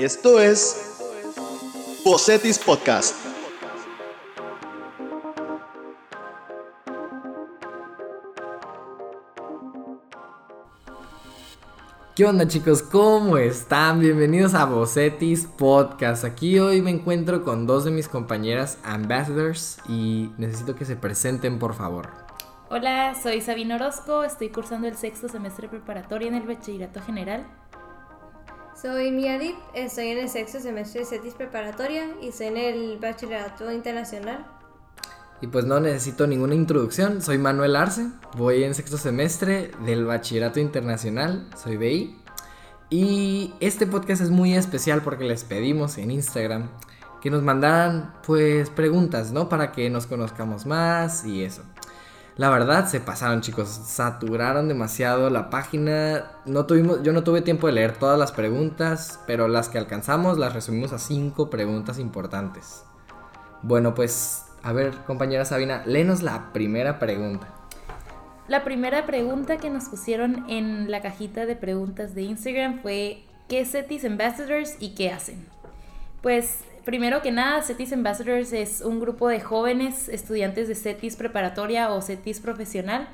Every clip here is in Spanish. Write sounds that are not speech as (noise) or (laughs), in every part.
Esto es Bocetis Podcast. ¿Qué onda chicos? ¿Cómo están? Bienvenidos a Bocetis Podcast. Aquí hoy me encuentro con dos de mis compañeras ambassadors y necesito que se presenten por favor. Hola, soy Sabina Orozco, estoy cursando el sexto semestre preparatorio en el Bachillerato General. Soy Mia Dip, estoy en el sexto semestre de CETIS preparatoria y soy en el Bachillerato Internacional. Y pues no necesito ninguna introducción, soy Manuel Arce, voy en sexto semestre del Bachillerato Internacional, soy BI. Y este podcast es muy especial porque les pedimos en Instagram que nos mandaran pues preguntas, ¿no? Para que nos conozcamos más y eso. La verdad se pasaron chicos, saturaron demasiado la página. No tuvimos, yo no tuve tiempo de leer todas las preguntas, pero las que alcanzamos las resumimos a cinco preguntas importantes. Bueno, pues a ver, compañera Sabina, léenos la primera pregunta. La primera pregunta que nos pusieron en la cajita de preguntas de Instagram fue ¿qué es CETIS Ambassadors y qué hacen? Pues primero que nada, CETIS Ambassadors es un grupo de jóvenes estudiantes de CETIS preparatoria o CETIS profesional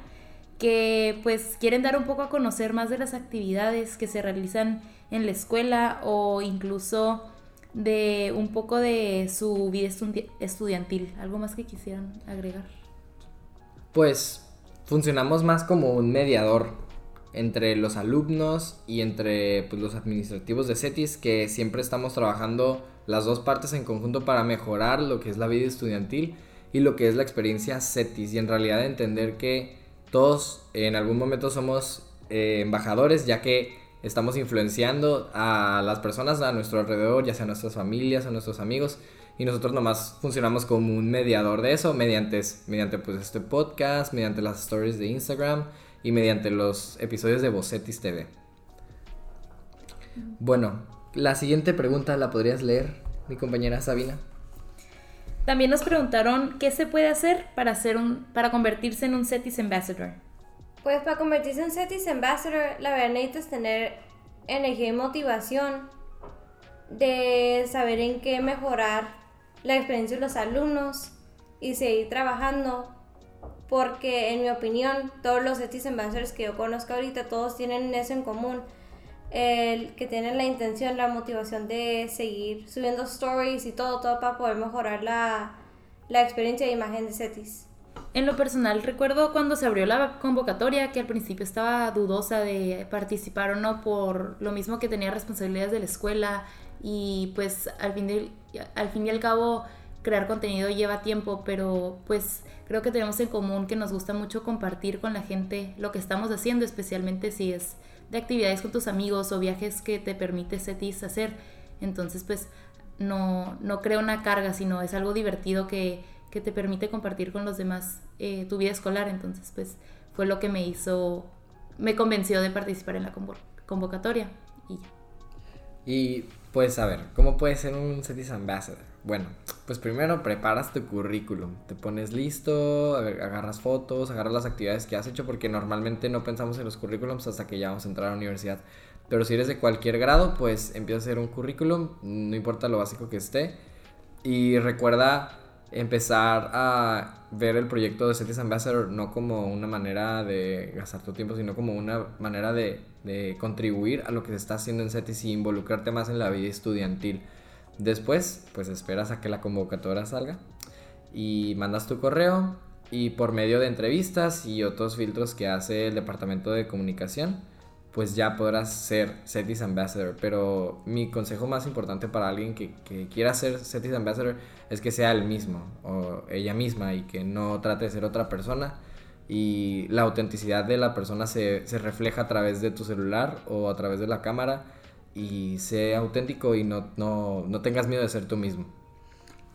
que pues quieren dar un poco a conocer más de las actividades que se realizan en la escuela o incluso de un poco de su vida estudiantil. ¿Algo más que quisieran agregar? Pues funcionamos más como un mediador entre los alumnos y entre pues, los administrativos de CETIS que siempre estamos trabajando las dos partes en conjunto para mejorar lo que es la vida estudiantil y lo que es la experiencia CETIS y en realidad entender que todos en algún momento somos eh, embajadores ya que estamos influenciando a las personas a nuestro alrededor, ya sea nuestras familias o nuestros amigos y nosotros nomás funcionamos como un mediador de eso mediante, mediante pues este podcast, mediante las stories de Instagram y mediante los episodios de Bocetis TV. Bueno, la siguiente pregunta la podrías leer, mi compañera Sabina. También nos preguntaron qué se puede hacer para, hacer un, para convertirse en un CETIS Ambassador. Pues para convertirse en CETIS Ambassador, la verdad necesitas tener energía y motivación de saber en qué mejorar la experiencia de los alumnos y seguir trabajando porque en mi opinión todos los CETIS Ambassadors que yo conozco ahorita todos tienen eso en común el que tienen la intención, la motivación de seguir subiendo stories y todo, todo para poder mejorar la, la experiencia de imagen de CETIS. En lo personal, recuerdo cuando se abrió la convocatoria que al principio estaba dudosa de participar o no por lo mismo que tenía responsabilidades de la escuela y pues al fin, de, al fin y al cabo crear contenido lleva tiempo, pero pues creo que tenemos en común que nos gusta mucho compartir con la gente lo que estamos haciendo, especialmente si es de actividades con tus amigos o viajes que te permite CETIS hacer. Entonces, pues no, no creo una carga, sino es algo divertido que, que te permite compartir con los demás eh, tu vida escolar. Entonces, pues fue lo que me hizo, me convenció de participar en la convocatoria y ya. Y pues a ver, ¿cómo puede ser un CETIS Ambassador? Bueno, pues primero preparas tu currículum, te pones listo, agarras fotos, agarras las actividades que has hecho, porque normalmente no pensamos en los currículums hasta que ya vamos a entrar a la universidad. Pero si eres de cualquier grado, pues empieza a hacer un currículum, no importa lo básico que esté. Y recuerda empezar a ver el proyecto de CETIS Ambassador no como una manera de gastar tu tiempo, sino como una manera de, contribuir a lo que se está haciendo en CETIS y involucrarte más en la vida estudiantil. Después, pues esperas a que la convocatoria salga y mandas tu correo y por medio de entrevistas y otros filtros que hace el departamento de comunicación, pues ya podrás ser CETIS Ambassador. Pero mi consejo más importante para alguien que, quiera ser CETIS Ambassador es que sea el mismo o ella misma y que no trate de ser otra persona. Y la autenticidad de la persona se refleja a través de tu celular o a través de la cámara y sé auténtico y no, no, tengas miedo de ser tú mismo.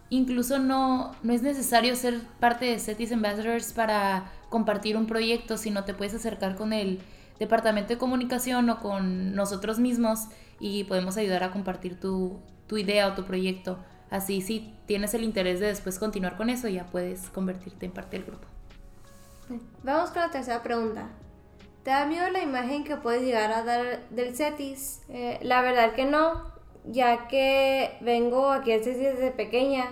Incluso no, no es necesario ser parte de CETIS Ambassadors para compartir un proyecto, sino te puedes acercar con el departamento de comunicación o con nosotros mismos y podemos ayudar a compartir tu, tu idea o tu proyecto. Así, si tienes el interés de después continuar con eso, ya puedes convertirte en parte del grupo. Vamos con la tercera pregunta. ¿Te da miedo la imagen que puedes llegar a dar del CETIS? Eh, la verdad que no. ya que vengo aquí al CETIS desde pequeña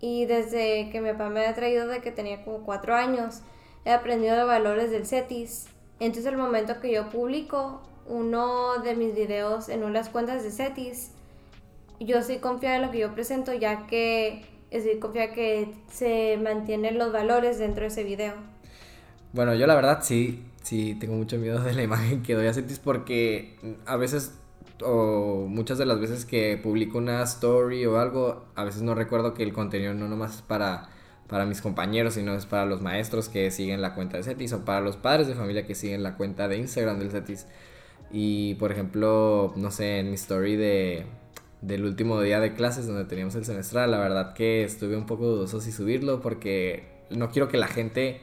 y desde que mi papá me ha traído de que tenía como cuatro años, he aprendido los valores del CETIS. Entonces el momento que yo publico uno de mis videos en unas cuentas de CETIS, yo sí confío en lo que yo presento ya que estoy confiada que se mantienen los valores dentro de ese video. Bueno, yo la verdad sí, sí tengo mucho miedo de la (laughs) imagen que doy a Cetis porque a veces o muchas de las veces que publico una story o algo, a veces no recuerdo que el contenido no nomás es para, para mis compañeros, sino es para los maestros que siguen la cuenta de Cetis o para los padres de familia que siguen la cuenta de Instagram del Cetis. Y por ejemplo, no sé, en mi story de, del último día de clases donde teníamos el semestral, la verdad que estuve un poco dudoso si subirlo porque no quiero que la gente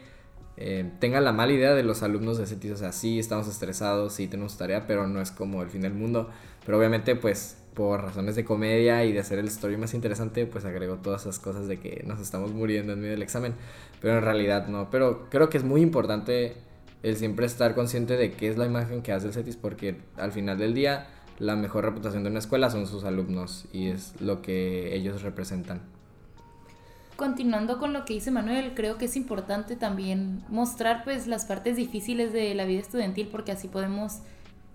eh, tenga la mala idea de los alumnos de CETIS. O sea, sí estamos estresados, sí tenemos tarea, pero no es como el fin del mundo. Pero obviamente, pues por razones de comedia y de hacer el story más interesante, pues agrego todas esas cosas de que nos estamos muriendo en medio del examen. Pero en realidad no. Pero creo que es muy importante el siempre estar consciente de qué es la imagen que hace el CETIS porque al final del día la mejor reputación de una escuela son sus alumnos y es lo que ellos representan. Continuando con lo que dice Manuel, creo que es importante también mostrar pues las partes difíciles de la vida estudiantil porque así podemos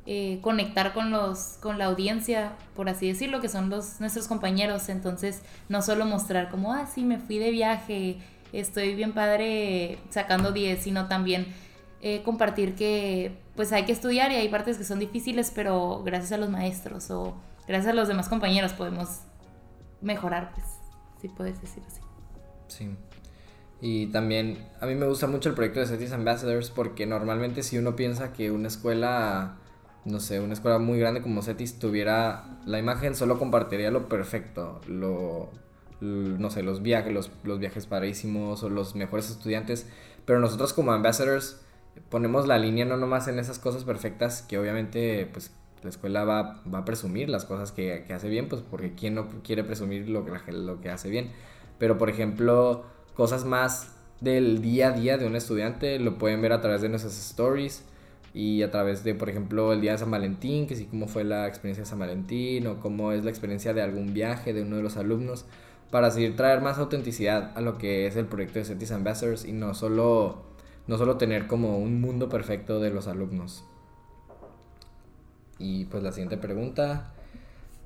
eh, conectar con los con la audiencia, por así decirlo, que son los nuestros compañeros. Entonces, no solo mostrar como, ah, sí, me fui de viaje, estoy bien padre sacando 10, sino también eh, compartir que pues hay que estudiar y hay partes que son difíciles, pero gracias a los maestros o gracias a los demás compañeros podemos mejorar, pues, si puedes decir así. Sí. Y también a mí me gusta mucho el proyecto de CETIS Ambassadors porque normalmente si uno piensa que una escuela, no sé, una escuela muy grande como CETIS tuviera la imagen, solo compartiría lo perfecto, lo, no sé, los viajes, los, los viajes parísimos o los mejores estudiantes. Pero nosotros como ambassadors ponemos la línea no nomás en esas cosas perfectas que obviamente pues la escuela va, va a presumir las cosas que, que, hace bien, pues porque quién no quiere presumir lo que, lo que hace bien. Pero por ejemplo, cosas más del día a día de un estudiante lo pueden ver a través de nuestras stories y a través de, por ejemplo, el día de San Valentín, que sí, cómo fue la experiencia de San Valentín o cómo es la experiencia de algún viaje de uno de los alumnos, para seguir traer más autenticidad a lo que es el proyecto de CETIS Ambassadors y no solo no solo tener como un mundo perfecto de los alumnos. Y pues la siguiente pregunta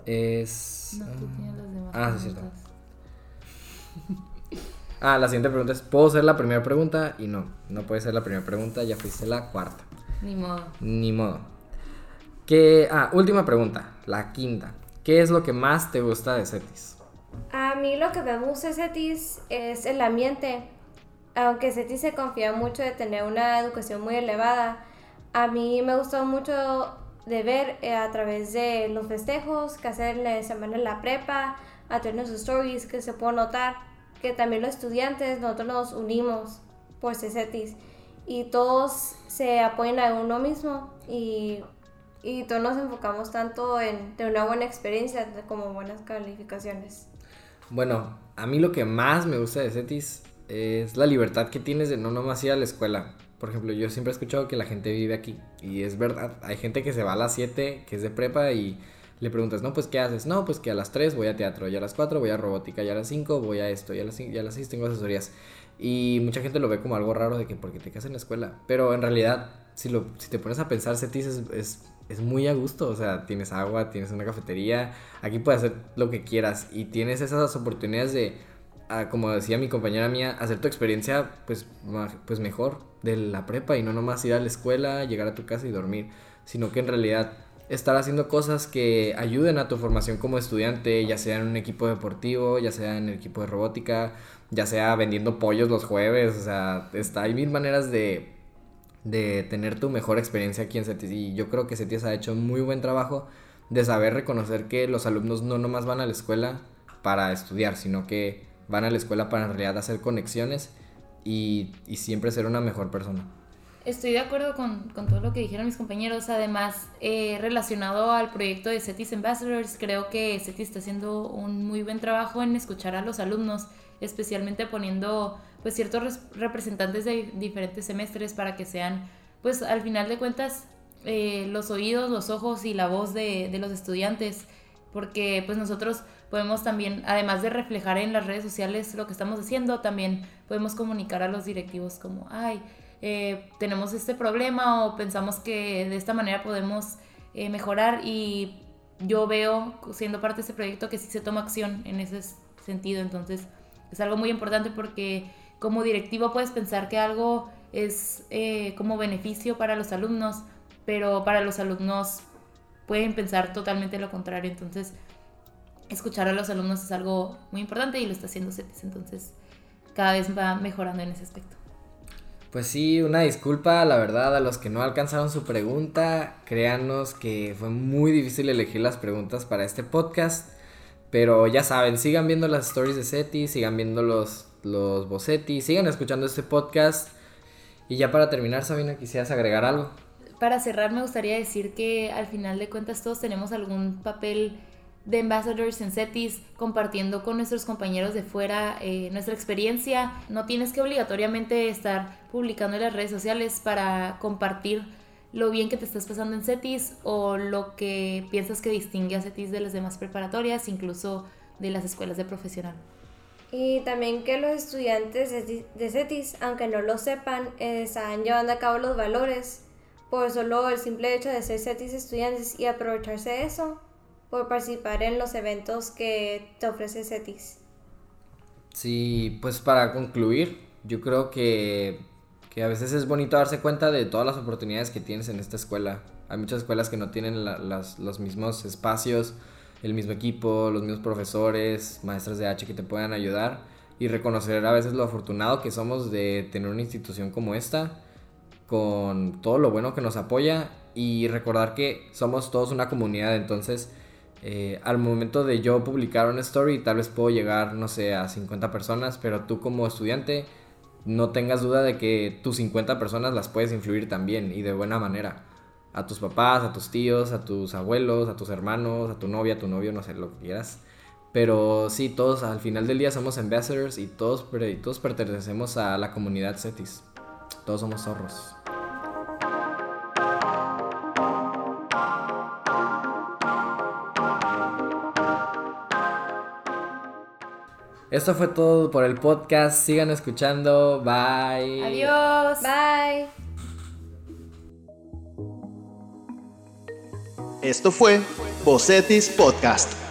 es... No, tú tienes las demás Ah, sí, cierto. Ah, la siguiente pregunta es, ¿puedo ser la primera pregunta? Y no, no puede ser la primera pregunta, ya fuiste la cuarta. Ni modo. Ni modo. ¿Qué... Ah, última pregunta, la quinta. ¿Qué es lo que más te gusta de CETIS? A mí lo que me gusta de CETIS es el ambiente. Aunque CETIS se confía mucho de tener una educación muy elevada, a mí me gustó mucho de ver eh, a través de los festejos que hacen la semana en la prepa, a través de sus stories, que se puede notar que también los estudiantes, nosotros nos unimos por CETIS y todos se apoyan a uno mismo y, y todos nos enfocamos tanto en tener una buena experiencia como buenas calificaciones. Bueno, a mí lo que más me gusta de CETIS es la libertad que tienes de no nomás ir a la escuela. Por ejemplo, yo siempre he escuchado que la gente vive aquí y es verdad. Hay gente que se va a las 7, que es de prepa y le preguntas, no, pues ¿qué haces? No, pues que a las 3 voy a teatro, y a las 4 voy a robótica, y a las 5 voy a esto, y a las 5, y a las 6 tengo asesorías. Y mucha gente lo ve como algo raro de que porque te quedas en la escuela. Pero en realidad, si, lo, si te pones a pensar, CETIS es, es, muy a gusto. O sea, tienes agua, tienes una cafetería, aquí puedes hacer lo que quieras y tienes esas oportunidades de a, como decía mi compañera mía, hacer tu experiencia pues, pues mejor de la prepa y no nomás ir a la escuela, llegar a tu casa y dormir, sino que en realidad estar haciendo cosas que ayuden a tu formación como estudiante, ya sea en un equipo deportivo, ya sea en el equipo de robótica, ya sea vendiendo pollos los jueves, o sea, está, hay mil maneras de, de tener tu mejor experiencia aquí en CETIS y yo creo que CETIS ha hecho muy buen trabajo de saber reconocer que los alumnos no nomás van a la escuela para estudiar, sino que van a la escuela para en realidad hacer conexiones y, y siempre ser una mejor persona. Estoy de acuerdo con, con todo lo que dijeron mis compañeros. Además, eh, relacionado al proyecto de CETIS Ambassadors, creo que CETIS está haciendo un muy buen trabajo en escuchar a los alumnos, especialmente poniendo pues ciertos res- representantes de diferentes semestres para que sean, pues al final de cuentas, eh, los oídos, los ojos y la voz de, de los estudiantes. porque pues nosotros podemos también, además de reflejar en las redes sociales lo que estamos haciendo, también podemos comunicar a los directivos como, ay, eh, tenemos este problema o pensamos que de esta manera podemos eh, mejorar y yo veo, siendo parte de este proyecto, que sí se toma acción en ese sentido. Entonces, es algo muy importante porque como directivo puedes pensar que algo es eh, como beneficio para los alumnos, pero para los alumnos pueden pensar totalmente lo contrario. Entonces, escuchar a los alumnos es algo muy importante y lo está haciendo CETIS. Entonces, cada vez va mejorando en ese aspecto. Pues sí, una disculpa, la verdad, a los que no alcanzaron su pregunta. Créanos que fue muy difícil elegir las preguntas para este podcast. Pero ya saben, sigan viendo las stories de SETI, sigan viendo los, los Bocetti, sigan escuchando este podcast. Y ya para terminar, Sabina, quisieras agregar algo. Para cerrar, me gustaría decir que al final de cuentas todos tenemos algún papel de Ambassadors en CETIS, compartiendo con nuestros compañeros de fuera eh, nuestra experiencia. No tienes que obligatoriamente estar publicando en las redes sociales para compartir lo bien que te estás pasando en CETIS o lo que piensas que distingue a CETIS de las demás preparatorias, incluso de las escuelas de profesional. Y también que los estudiantes de CETIS, aunque no lo sepan, están llevando a cabo los valores por solo el simple hecho de ser CETIS estudiantes y aprovecharse de eso por participar en los eventos que te ofrece CETIS. Sí, pues para concluir, yo creo que, que, a veces es bonito darse cuenta de todas las oportunidades que tienes en esta escuela. Hay muchas escuelas que no tienen las, los mismos espacios, el mismo equipo, los mismos profesores, maestros de H que te puedan ayudar y reconocer a veces lo afortunado que somos de tener una institución como esta, con todo lo bueno que nos apoya y recordar que somos todos una comunidad, entonces eh, al momento de yo publicar una story, tal vez puedo llegar, no sé, a 50 personas, pero tú como estudiante no tengas duda de que tus 50 personas las puedes influir también y de buena manera. A tus papás, a tus tíos, a tus abuelos, a tus hermanos, a tu novia, a tu novio, no sé, lo que quieras. Pero sí, todos al final del día somos ambassadors y todos, y todos pertenecemos a la comunidad CETIS. Todos somos zorros. Esto fue todo por el podcast. Sigan escuchando. Bye. Adiós. Bye. Esto fue Bocetis Podcast.